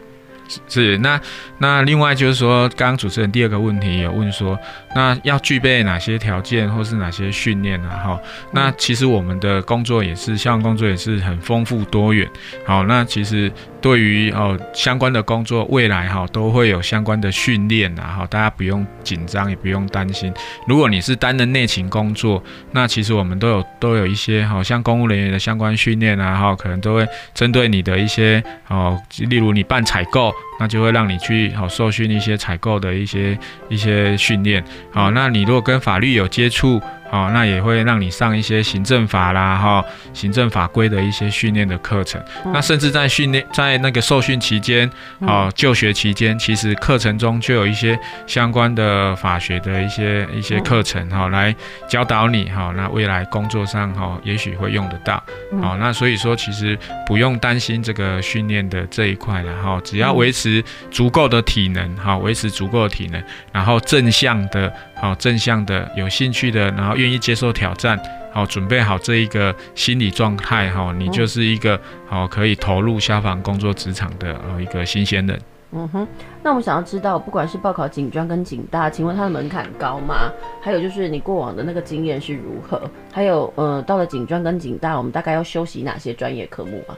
是，那那另外就是说，刚刚主持人第二个问题有问说，那要具备哪些条件或是哪些训练呢？哈，那其实我们的工作也是，消防工作也是很丰富多元。好，那其实。对于哦相关的工作，未来哈都会有相关的训练啊，哈，大家不用紧张，也不用担心。如果你是担任内勤工作，那其实我们都有都有一些好像公务人员的相关训练啊，哈，可能都会针对你的一些哦，例如你办采购，那就会让你去好受训一些采购的一些一些训练。好，那你如果跟法律有接触。哦，那也会让你上一些行政法啦，哈，行政法规的一些训练的课程。嗯、那甚至在训练，在那个受训期间，哦，就学期间，其实课程中就有一些相关的法学的一些一些课程，哈，来教导你，哈，那未来工作上，哈，也许会用得到。好，那所以说，其实不用担心这个训练的这一块，了，哈只要维持足够的体能，哈，维持足够的体能，然后正向的。好，正向的、有兴趣的，然后愿意接受挑战，好，准备好这一个心理状态，哈，你就是一个好可以投入消防工作职场的呃一个新鲜人。嗯哼，那我们想要知道，不管是报考警专跟警大，请问它的门槛高吗？还有就是你过往的那个经验是如何？还有，呃，到了警专跟警大，我们大概要修习哪些专业科目啊？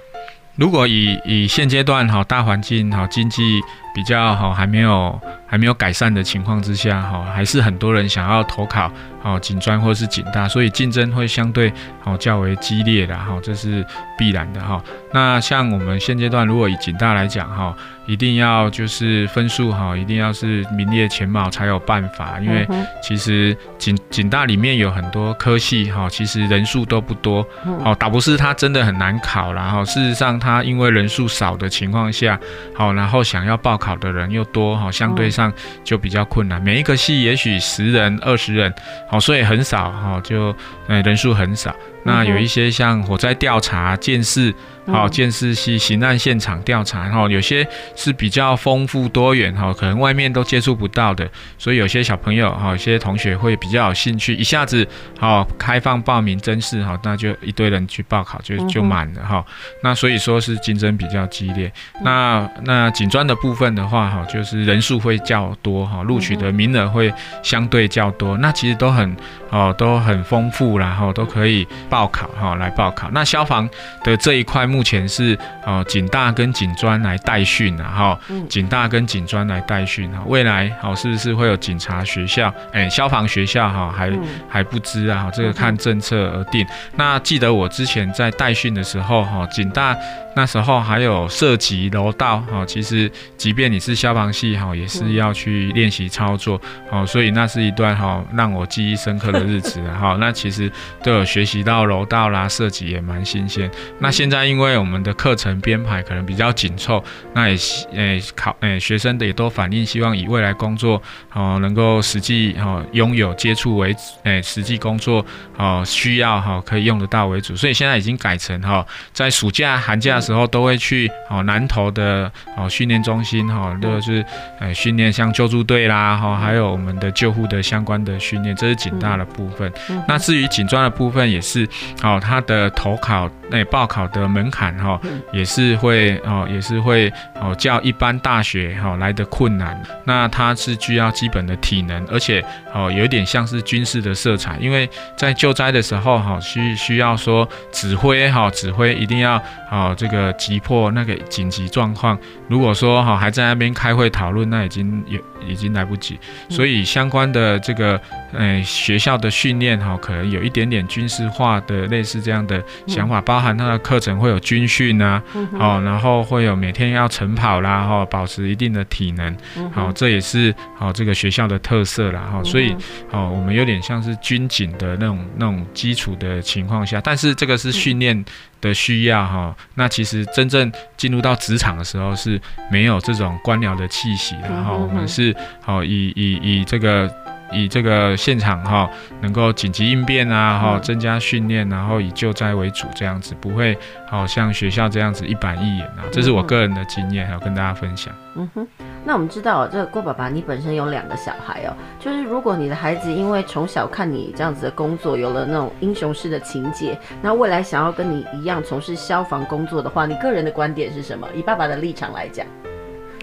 如果以以现阶段哈大环境哈经济比较好还没有还没有改善的情况之下哈，还是很多人想要投考哦警专或是警大，所以竞争会相对哦较为激烈的哈，这是必然的哈。那像我们现阶段如果以警大来讲哈。一定要就是分数哈，一定要是名列前茅才有办法，因为其实警警大里面有很多科系哈，其实人数都不多，哦，倒不是它真的很难考啦哈，事实上它因为人数少的情况下，好，然后想要报考的人又多哈，相对上就比较困难。每一个系也许十人、二十人，哦，所以很少哈，就嗯人数很少。那有一些像火灾调查、鉴识。好，鉴识系刑案现场调查，然后，有些是比较丰富多元，哈，可能外面都接触不到的，所以有些小朋友，哈，有些同学会比较有兴趣，一下子，好，开放报名真试，哈，那就一堆人去报考，就就满了，哈，那所以说是竞争比较激烈。那那警专的部分的话，哈，就是人数会较多，哈，录取的名额会相对较多，那其实都很，哦，都很丰富，然后都可以报考，哈，来报考。那消防的这一块。目前是哦，警大跟警专来代训啊，哈，警大跟警专来代训啊，未来好是不是会有警察学校？哎，消防学校哈，还还不知啊，这个看政策而定。那记得我之前在代训的时候哈，警大。那时候还有涉及楼道哈，其实即便你是消防系哈，也是要去练习操作哦，所以那是一段哈让我记忆深刻的日子哈。那其实都有学习到楼道啦，射击也蛮新鲜。那现在因为我们的课程编排可能比较紧凑，那也诶考诶学生的也都反映希望以未来工作哦能够实际哦拥有接触为诶实际工作哦需要哈可以用得到为主，所以现在已经改成哈在暑假寒假。时候都会去哦南投的哦训练中心哈，就是呃训练像救助队啦哈，还有我们的救护的相关的训练，这是警大的部分。那至于警专的部分也是哦，它的投考那报考的门槛哈也是会哦也是会哦较一般大学哈来的困难。那它是需要基本的体能，而且哦有一点像是军事的色彩，因为在救灾的时候哈需需要说指挥哈指挥一定要哦这个。个急迫那个紧急状况，如果说哈还在那边开会讨论，那已经也已经来不及。所以相关的这个呃学校的训练哈，可能有一点点军事化的类似这样的想法，包含他的课程会有军训啊，哦，然后会有每天要晨跑啦，哈，保持一定的体能，好，这也是好这个学校的特色啦，哈。所以哦，我们有点像是军警的那种那种基础的情况下，但是这个是训练。的需要哈，那其实真正进入到职场的时候是没有这种官僚的气息的哈，我们是好以以以这个。以这个现场哈，能够紧急应变啊哈，增加训练，然后以救灾为主这样子，不会好像学校这样子一板一眼啊。这是我个人的经验，还要跟大家分享。嗯哼，那我们知道这个郭爸爸，你本身有两个小孩哦，就是如果你的孩子因为从小看你这样子的工作，有了那种英雄式的情节，那未来想要跟你一样从事消防工作的话，你个人的观点是什么？以爸爸的立场来讲，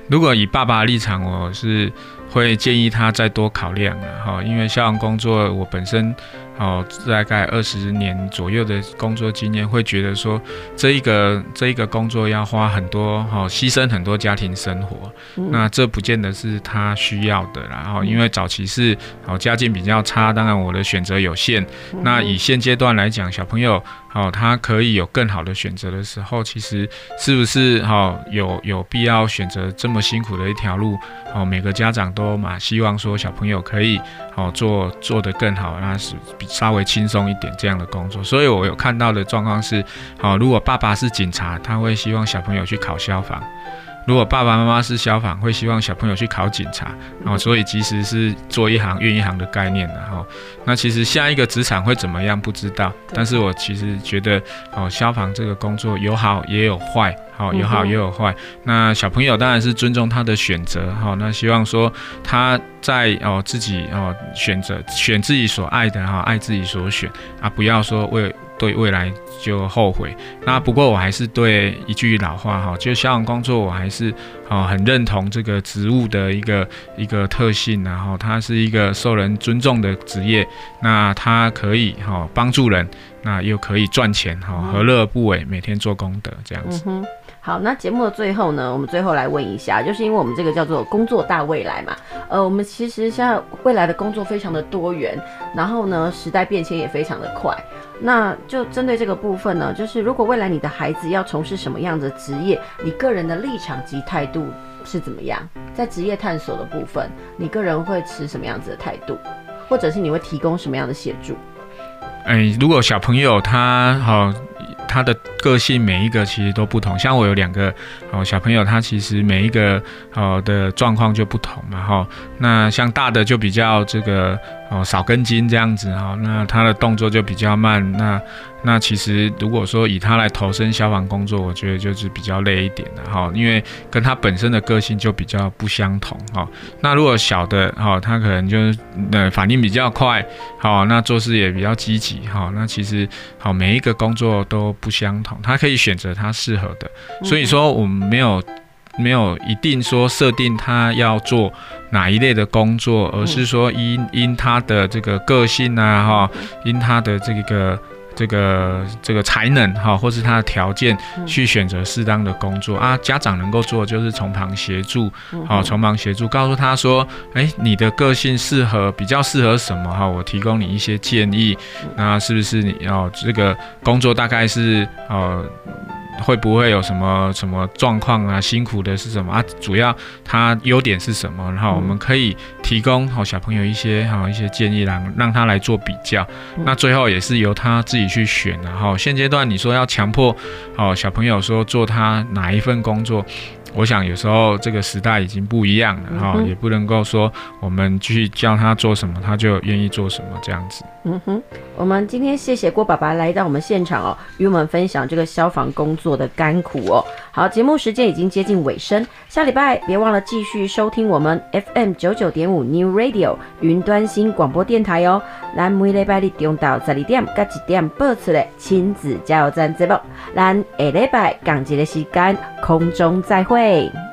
如果以爸爸的立场，我是。会建议他再多考量了哈，因为消防工作我本身哦大概二十年左右的工作经验，会觉得说这一个这一个工作要花很多哈，牺牲很多家庭生活，那这不见得是他需要的。然后因为早期是哦家境比较差，当然我的选择有限。那以现阶段来讲，小朋友哦他可以有更好的选择的时候，其实是不是哈有有必要选择这么辛苦的一条路？哦，每个家长都。嘛，希望说小朋友可以好做做得更好，那是比稍微轻松一点这样的工作。所以我有看到的状况是，好，如果爸爸是警察，他会希望小朋友去考消防。如果爸爸妈妈是消防，会希望小朋友去考警察，哦，所以其实是做一行怨一行的概念，然后，那其实下一个职场会怎么样不知道，但是我其实觉得，哦，消防这个工作有好也有坏，好有好也有坏。那小朋友当然是尊重他的选择，好，那希望说他在哦自己哦选择选自己所爱的哈，爱自己所选啊，不要说为。对未来就后悔。那不过我还是对一句老话哈，就消防工作我还是啊很认同这个职务的一个一个特性，然后它是一个受人尊重的职业，那它可以哈帮助人，那又可以赚钱哈，何乐而不为？每天做功德这样子。嗯好，那节目的最后呢，我们最后来问一下，就是因为我们这个叫做工作大未来嘛，呃，我们其实现在未来的工作非常的多元，然后呢，时代变迁也非常的快，那就针对这个部分呢，就是如果未来你的孩子要从事什么样的职业，你个人的立场及态度是怎么样？在职业探索的部分，你个人会持什么样子的态度，或者是你会提供什么样的协助？哎、如果小朋友他好。他的个性每一个其实都不同，像我有两个哦小朋友，他其实每一个哦的状况就不同嘛哈。那像大的就比较这个哦少根筋这样子哈，那他的动作就比较慢。那那其实如果说以他来投身消防工作，我觉得就是比较累一点的哈，因为跟他本身的个性就比较不相同哈。那如果小的哈，他可能就是呃反应比较快，好，那做事也比较积极哈。那其实好每一个工作都。不相同，他可以选择他适合的，所以说我们没有没有一定说设定他要做哪一类的工作，而是说因因他的这个个性啊哈，因他的这个。这个这个才能哈，或是他的条件去选择适当的工作啊。家长能够做就是从旁协助，好，从旁协助，告诉他说，哎，你的个性适合比较适合什么哈？我提供你一些建议，那是不是你要这个工作大概是呃？会不会有什么什么状况啊？辛苦的是什么啊？主要他优点是什么？然后我们可以提供好小朋友一些好一些建议，让让他来做比较。那最后也是由他自己去选。然后现阶段你说要强迫好小朋友说做他哪一份工作？我想有时候这个时代已经不一样了哈，也不能够说我们去教他做什么，他就愿意做什么这样子。嗯哼，我们今天谢谢郭爸爸来到我们现场哦，与我们分享这个消防工作的甘苦哦。好，节目时间已经接近尾声，下礼拜别忘了继续收听我们 FM 九九点五 New Radio 云端新广播电台哦。咱每礼拜日中到十二点到一点播出的亲子加油站节目，咱下礼拜同一个时间空中再会。Hey.